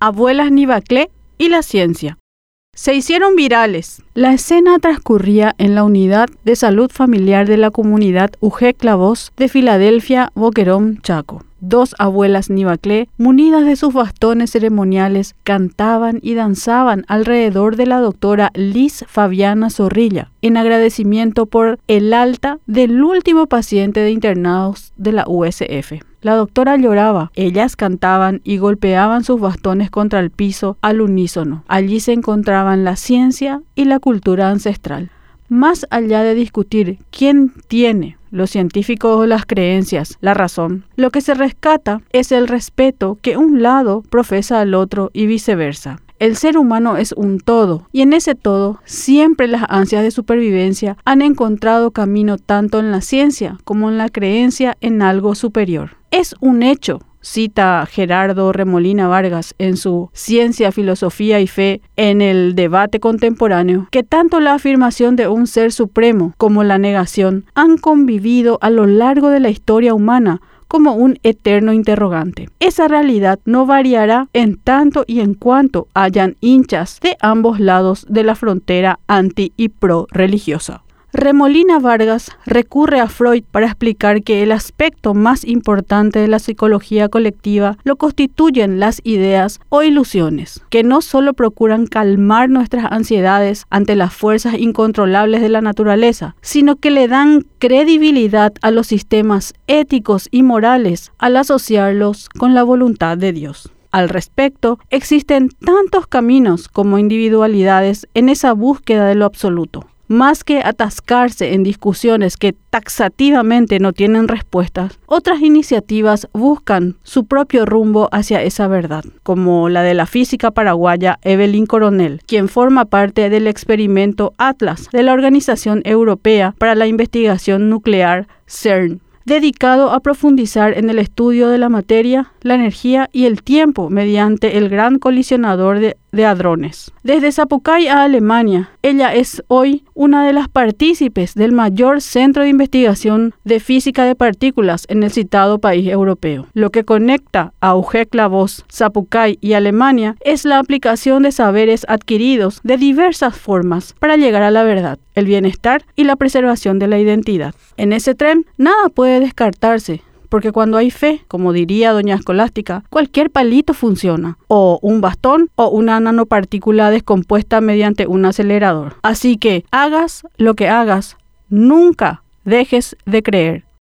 Abuelas Nivaclé y la ciencia. Se hicieron virales. La escena transcurría en la unidad de salud familiar de la comunidad UG Clavos de Filadelfia, Boquerón, Chaco. Dos abuelas Nivaclé, munidas de sus bastones ceremoniales, cantaban y danzaban alrededor de la doctora Liz Fabiana Zorrilla, en agradecimiento por el alta del último paciente de internados de la USF. La doctora lloraba, ellas cantaban y golpeaban sus bastones contra el piso al unísono. Allí se encontraban la ciencia y la cultura ancestral. Más allá de discutir quién tiene los científicos o las creencias, la razón, lo que se rescata es el respeto que un lado profesa al otro y viceversa. El ser humano es un todo y en ese todo siempre las ansias de supervivencia han encontrado camino tanto en la ciencia como en la creencia en algo superior. Es un hecho, cita Gerardo Remolina Vargas en su Ciencia, Filosofía y Fe en el debate contemporáneo, que tanto la afirmación de un ser supremo como la negación han convivido a lo largo de la historia humana como un eterno interrogante. Esa realidad no variará en tanto y en cuanto hayan hinchas de ambos lados de la frontera anti y pro religiosa. Remolina Vargas recurre a Freud para explicar que el aspecto más importante de la psicología colectiva lo constituyen las ideas o ilusiones, que no solo procuran calmar nuestras ansiedades ante las fuerzas incontrolables de la naturaleza, sino que le dan credibilidad a los sistemas éticos y morales al asociarlos con la voluntad de Dios. Al respecto, existen tantos caminos como individualidades en esa búsqueda de lo absoluto más que atascarse en discusiones que taxativamente no tienen respuestas, otras iniciativas buscan su propio rumbo hacia esa verdad, como la de la física paraguaya Evelyn Coronel, quien forma parte del experimento Atlas de la Organización Europea para la Investigación Nuclear CERN dedicado a profundizar en el estudio de la materia, la energía y el tiempo mediante el gran colisionador de, hadrones. Desde Zapucay a Alemania, ella es hoy una de las partícipes del mayor centro de investigación de física de partículas en el citado país europeo. Lo que conecta a UGEC Voz, Zapucay y Alemania es la aplicación de saberes adquiridos de diversas formas para llegar a la verdad, el bienestar y la preservación de la identidad. En ese tren nada puede descartarse, porque cuando hay fe, como diría doña Escolástica, cualquier palito funciona, o un bastón o una nanopartícula descompuesta mediante un acelerador. Así que hagas lo que hagas, nunca dejes de creer.